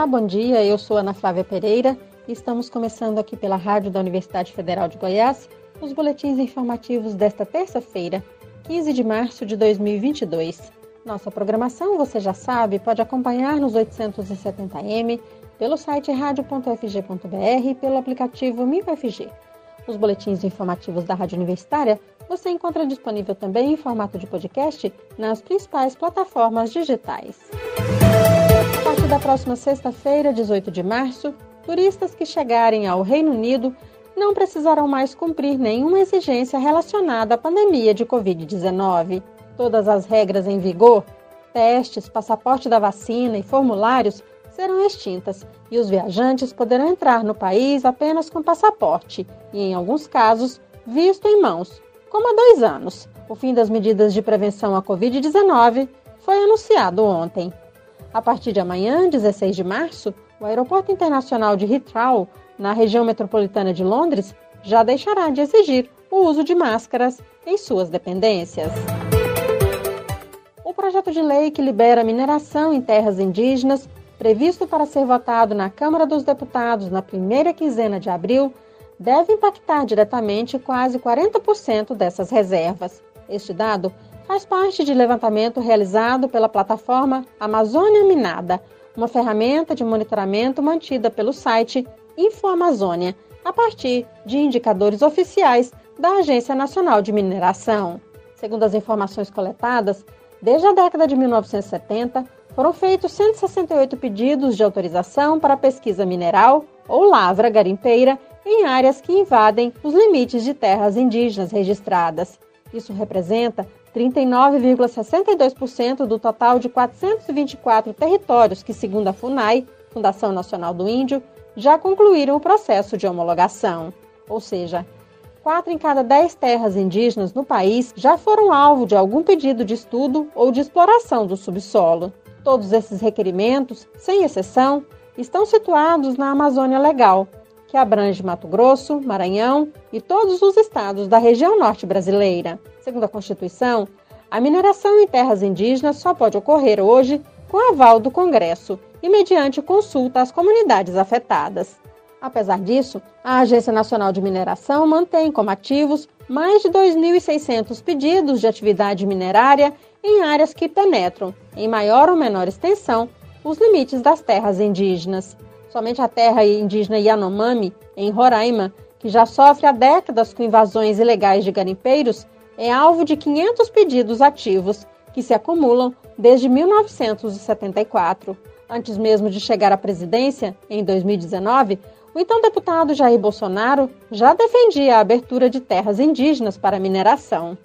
Olá, bom dia. Eu sou Ana Flávia Pereira e estamos começando aqui pela Rádio da Universidade Federal de Goiás os boletins informativos desta terça-feira, 15 de março de 2022. Nossa programação, você já sabe, pode acompanhar nos 870m, pelo site radio.fg.br e pelo aplicativo MinFG. Os boletins informativos da Rádio Universitária você encontra disponível também em formato de podcast nas principais plataformas digitais. Da próxima sexta-feira, 18 de março, turistas que chegarem ao Reino Unido não precisarão mais cumprir nenhuma exigência relacionada à pandemia de Covid-19. Todas as regras em vigor, testes, passaporte da vacina e formulários serão extintas e os viajantes poderão entrar no país apenas com passaporte e, em alguns casos, visto em mãos, como há dois anos. O fim das medidas de prevenção à Covid-19 foi anunciado ontem. A partir de amanhã, 16 de março, o Aeroporto Internacional de Heathrow, na região metropolitana de Londres, já deixará de exigir o uso de máscaras em suas dependências. O projeto de lei que libera mineração em terras indígenas previsto para ser votado na Câmara dos Deputados na primeira quinzena de abril, deve impactar diretamente quase 40% dessas reservas. Este dado faz parte de levantamento realizado pela plataforma Amazônia Minada, uma ferramenta de monitoramento mantida pelo site InfoAmazônia, a partir de indicadores oficiais da Agência Nacional de Mineração. Segundo as informações coletadas, desde a década de 1970, foram feitos 168 pedidos de autorização para pesquisa mineral ou lavra garimpeira em áreas que invadem os limites de terras indígenas registradas. Isso representa 39,62% do total de 424 territórios que, segundo a FUNAI, Fundação Nacional do Índio, já concluíram o processo de homologação. Ou seja, 4 em cada 10 terras indígenas no país já foram alvo de algum pedido de estudo ou de exploração do subsolo. Todos esses requerimentos, sem exceção, estão situados na Amazônia Legal, que abrange Mato Grosso, Maranhão e todos os estados da região norte brasileira. Segundo a Constituição, a mineração em terras indígenas só pode ocorrer hoje com aval do Congresso e mediante consulta às comunidades afetadas. Apesar disso, a Agência Nacional de Mineração mantém como ativos mais de 2.600 pedidos de atividade minerária em áreas que penetram, em maior ou menor extensão, os limites das terras indígenas. Somente a terra indígena Yanomami, em Roraima, que já sofre há décadas com invasões ilegais de garimpeiros, é alvo de 500 pedidos ativos, que se acumulam desde 1974. Antes mesmo de chegar à presidência, em 2019, o então deputado Jair Bolsonaro já defendia a abertura de terras indígenas para mineração.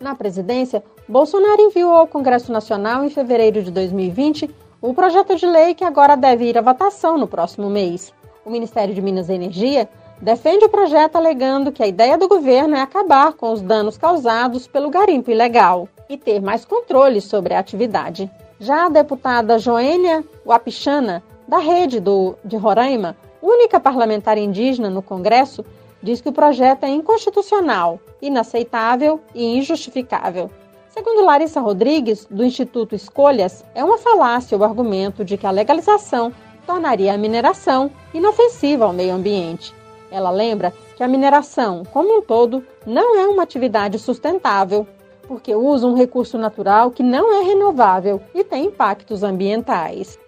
Na presidência, Bolsonaro enviou ao Congresso Nacional em fevereiro de 2020 o projeto de lei que agora deve ir à votação no próximo mês. O Ministério de Minas e Energia defende o projeto alegando que a ideia do governo é acabar com os danos causados pelo garimpo ilegal e ter mais controle sobre a atividade. Já a deputada Joênia Wapichana, da rede do, de Roraima, única parlamentar indígena no Congresso, diz que o projeto é inconstitucional, inaceitável e injustificável. Segundo Larissa Rodrigues, do Instituto Escolhas, é uma falácia o argumento de que a legalização tornaria a mineração inofensiva ao meio ambiente. Ela lembra que a mineração, como um todo, não é uma atividade sustentável, porque usa um recurso natural que não é renovável e tem impactos ambientais.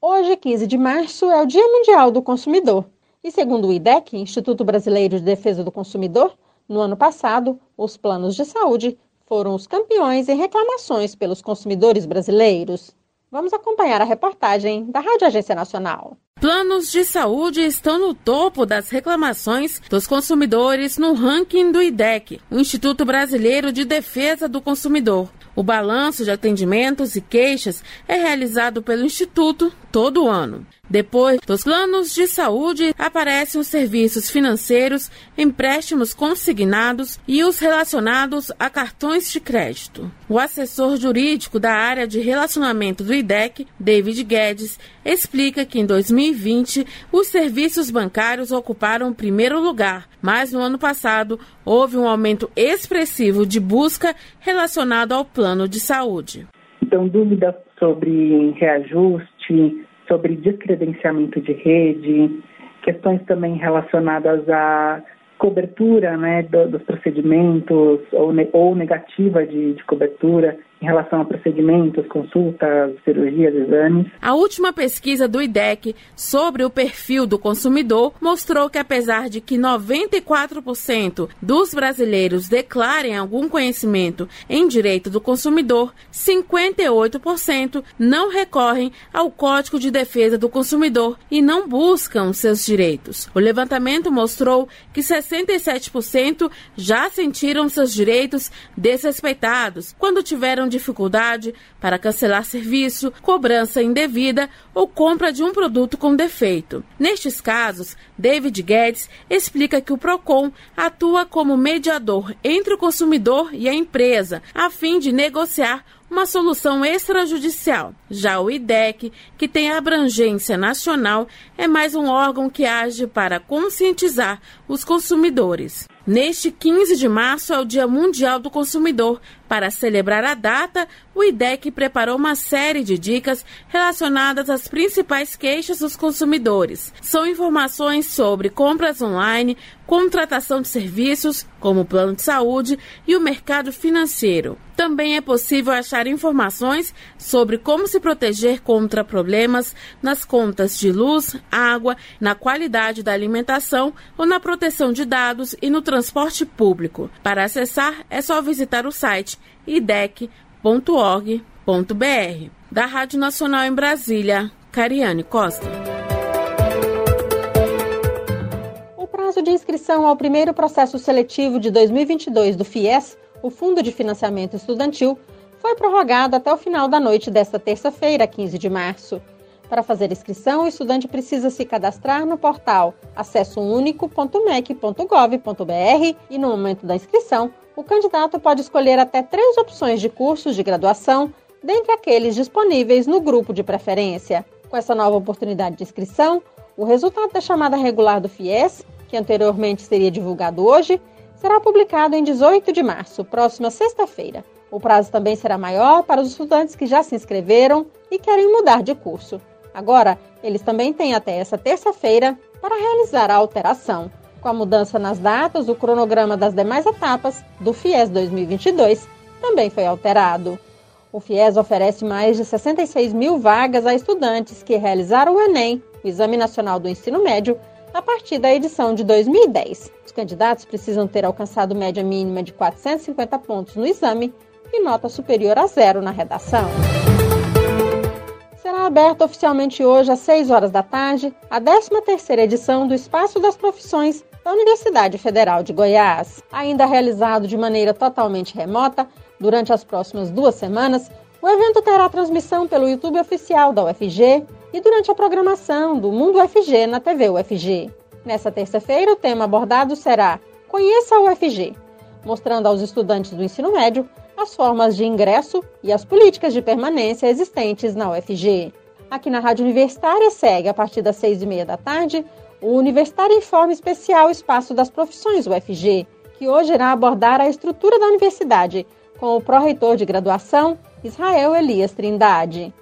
Hoje, 15 de março, é o Dia Mundial do Consumidor. E segundo o IDEC, Instituto Brasileiro de Defesa do Consumidor, no ano passado, os planos de saúde foram os campeões em reclamações pelos consumidores brasileiros. Vamos acompanhar a reportagem da Rádio Agência Nacional. Planos de saúde estão no topo das reclamações dos consumidores no ranking do IDEC, o Instituto Brasileiro de Defesa do Consumidor. O balanço de atendimentos e queixas é realizado pelo Instituto todo ano. Depois dos planos de saúde, aparecem os serviços financeiros, empréstimos consignados e os relacionados a cartões de crédito. O assessor jurídico da área de relacionamento do IDEC, David Guedes, explica que em 2020 os serviços bancários ocuparam o primeiro lugar, mas no ano passado houve um aumento expressivo de busca relacionado ao plano de saúde. Então, dúvida sobre reajuste sobre descredenciamento de rede, questões também relacionadas a cobertura né, do, dos procedimentos ou, ne, ou negativa de, de cobertura em relação a procedimentos, consultas, cirurgias, exames. A última pesquisa do IDEC sobre o perfil do consumidor mostrou que, apesar de que 94% dos brasileiros declarem algum conhecimento em direito do consumidor, 58% não recorrem ao Código de Defesa do Consumidor e não buscam seus direitos. O levantamento mostrou que 67% já sentiram seus direitos desrespeitados quando tiveram dificuldade para cancelar serviço, cobrança indevida ou compra de um produto com defeito. Nestes casos, David Guedes explica que o Procon atua como mediador entre o consumidor e a empresa, a fim de negociar uma solução extrajudicial. Já o IDEC, que tem abrangência nacional, é mais um órgão que age para conscientizar os consumidores. Neste 15 de março é o Dia Mundial do Consumidor. Para celebrar a data, o IDEC preparou uma série de dicas relacionadas às principais queixas dos consumidores. São informações sobre compras online, contratação de serviços, como plano de saúde, e o mercado financeiro. Também é possível achar informações sobre como se proteger contra problemas nas contas de luz, água, na qualidade da alimentação ou na proteção de dados e no transporte público. Para acessar, é só visitar o site idec.org.br. Da Rádio Nacional em Brasília, Cariane Costa. Prazo de inscrição ao primeiro processo seletivo de 2022 do FIES, o Fundo de Financiamento Estudantil, foi prorrogado até o final da noite desta terça-feira, 15 de março. Para fazer inscrição, o estudante precisa se cadastrar no portal acessounico.mec.gov.br e no momento da inscrição, o candidato pode escolher até três opções de cursos de graduação, dentre aqueles disponíveis no grupo de preferência. Com essa nova oportunidade de inscrição, o resultado da chamada regular do FIES, que anteriormente seria divulgado hoje, será publicado em 18 de março, próxima sexta-feira. O prazo também será maior para os estudantes que já se inscreveram e querem mudar de curso. Agora, eles também têm até essa terça-feira para realizar a alteração. Com a mudança nas datas, o cronograma das demais etapas do FIES 2022 também foi alterado. O FIES oferece mais de 66 mil vagas a estudantes que realizaram o Enem, o Exame Nacional do Ensino Médio, a partir da edição de 2010. Os candidatos precisam ter alcançado média mínima de 450 pontos no exame e nota superior a zero na redação será aberta oficialmente hoje às 6 horas da tarde a 13ª edição do Espaço das Profissões da Universidade Federal de Goiás. Ainda realizado de maneira totalmente remota, durante as próximas duas semanas, o evento terá transmissão pelo YouTube oficial da UFG e durante a programação do Mundo UFG na TV UFG. Nessa terça-feira, o tema abordado será Conheça a UFG, mostrando aos estudantes do ensino médio as formas de ingresso e as políticas de permanência existentes na UFG. Aqui na Rádio Universitária segue, a partir das seis e meia da tarde, o Universitário Informe Especial Espaço das Profissões UFG, que hoje irá abordar a estrutura da universidade, com o pró-reitor de graduação, Israel Elias Trindade,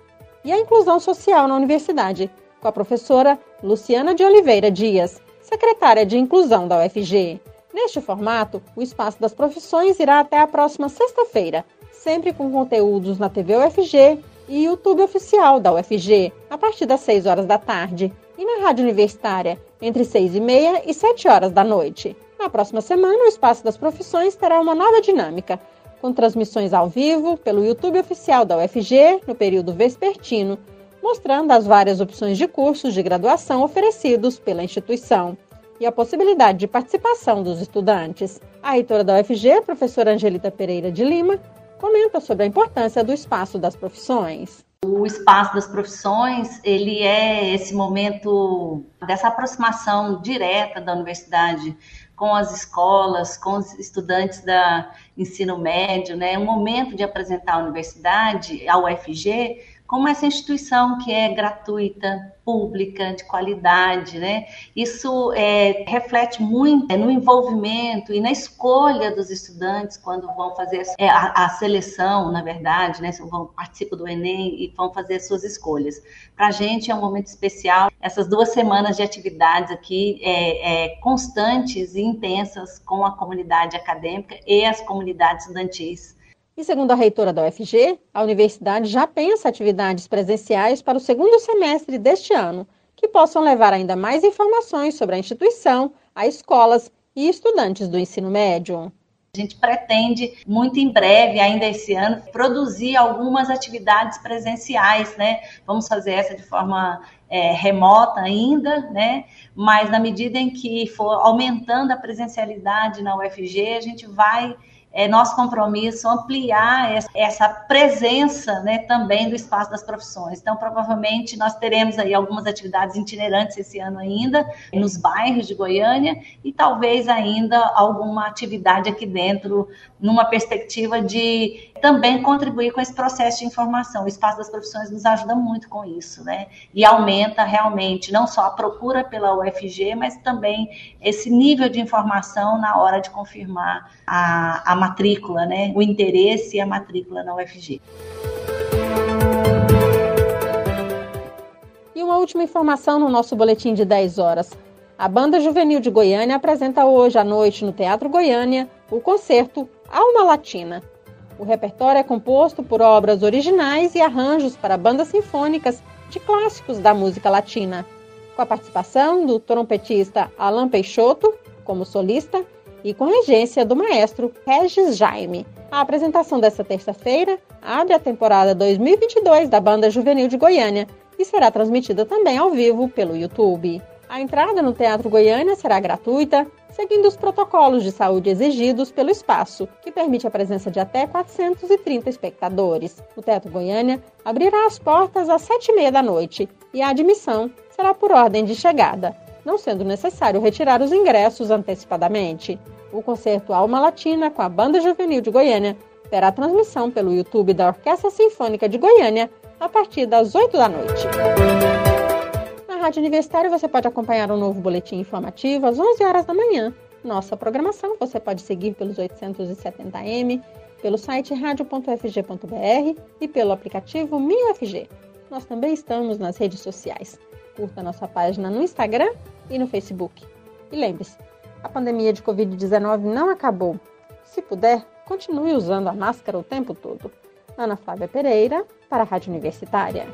e a inclusão social na universidade, com a professora Luciana de Oliveira Dias, secretária de Inclusão da UFG. Neste formato, o Espaço das Profissões irá até a próxima sexta-feira, sempre com conteúdos na TV UFG e YouTube oficial da UFG, a partir das 6 horas da tarde, e na Rádio Universitária, entre 6 e meia e 7 horas da noite. Na próxima semana, o Espaço das Profissões terá uma nova dinâmica, com transmissões ao vivo pelo YouTube oficial da UFG no período vespertino, mostrando as várias opções de cursos de graduação oferecidos pela instituição e a possibilidade de participação dos estudantes. A reitora da UFG, professora Angelita Pereira de Lima, comenta sobre a importância do espaço das profissões. O espaço das profissões, ele é esse momento dessa aproximação direta da universidade com as escolas, com os estudantes da ensino médio, né? Um momento de apresentar a universidade, a UFG, como essa instituição que é gratuita, pública, de qualidade, né? Isso é, reflete muito no envolvimento e na escolha dos estudantes quando vão fazer a, é, a, a seleção, na verdade, né? Vão participar do Enem e vão fazer as suas escolhas. Para a gente é um momento especial. Essas duas semanas de atividades aqui é, é, constantes e intensas com a comunidade acadêmica e as comunidades estudantis e segundo a reitora da UFG, a universidade já pensa atividades presenciais para o segundo semestre deste ano, que possam levar ainda mais informações sobre a instituição, a escolas e estudantes do ensino médio. A gente pretende, muito em breve, ainda esse ano, produzir algumas atividades presenciais, né? Vamos fazer essa de forma é, remota ainda, né? Mas na medida em que for aumentando a presencialidade na UFG, a gente vai é nosso compromisso ampliar essa presença né, também do espaço das profissões. Então, provavelmente, nós teremos aí algumas atividades itinerantes esse ano ainda, nos bairros de Goiânia, e talvez ainda alguma atividade aqui dentro, numa perspectiva de também contribuir com esse processo de informação. O espaço das profissões nos ajuda muito com isso, né? E aumenta realmente não só a procura pela UFG, mas também esse nível de informação na hora de confirmar a, a matrícula, né? O interesse e a matrícula na UFG. E uma última informação no nosso boletim de 10 horas. A Banda Juvenil de Goiânia apresenta hoje à noite no Teatro Goiânia o concerto Alma Latina. O repertório é composto por obras originais e arranjos para bandas sinfônicas de clássicos da música latina, com a participação do trompetista Alan Peixoto como solista e com regência do maestro Regis Jaime. A apresentação desta terça-feira abre a temporada 2022 da Banda Juvenil de Goiânia e será transmitida também ao vivo pelo YouTube. A entrada no Teatro Goiânia será gratuita, seguindo os protocolos de saúde exigidos pelo espaço, que permite a presença de até 430 espectadores. O Teatro Goiânia abrirá as portas às sete e meia da noite e a admissão será por ordem de chegada não sendo necessário retirar os ingressos antecipadamente. O concerto Alma Latina com a Banda Juvenil de Goiânia terá transmissão pelo YouTube da Orquestra Sinfônica de Goiânia a partir das 8 da noite. Na Rádio Universitária você pode acompanhar um novo boletim informativo às 11 horas da manhã. Nossa programação você pode seguir pelos 870m, pelo site radio.fg.br e pelo aplicativo MinUFG. Nós também estamos nas redes sociais curta nossa página no Instagram e no Facebook. E lembre-se, a pandemia de Covid-19 não acabou. Se puder, continue usando a máscara o tempo todo. Ana Flávia Pereira, para a Rádio Universitária.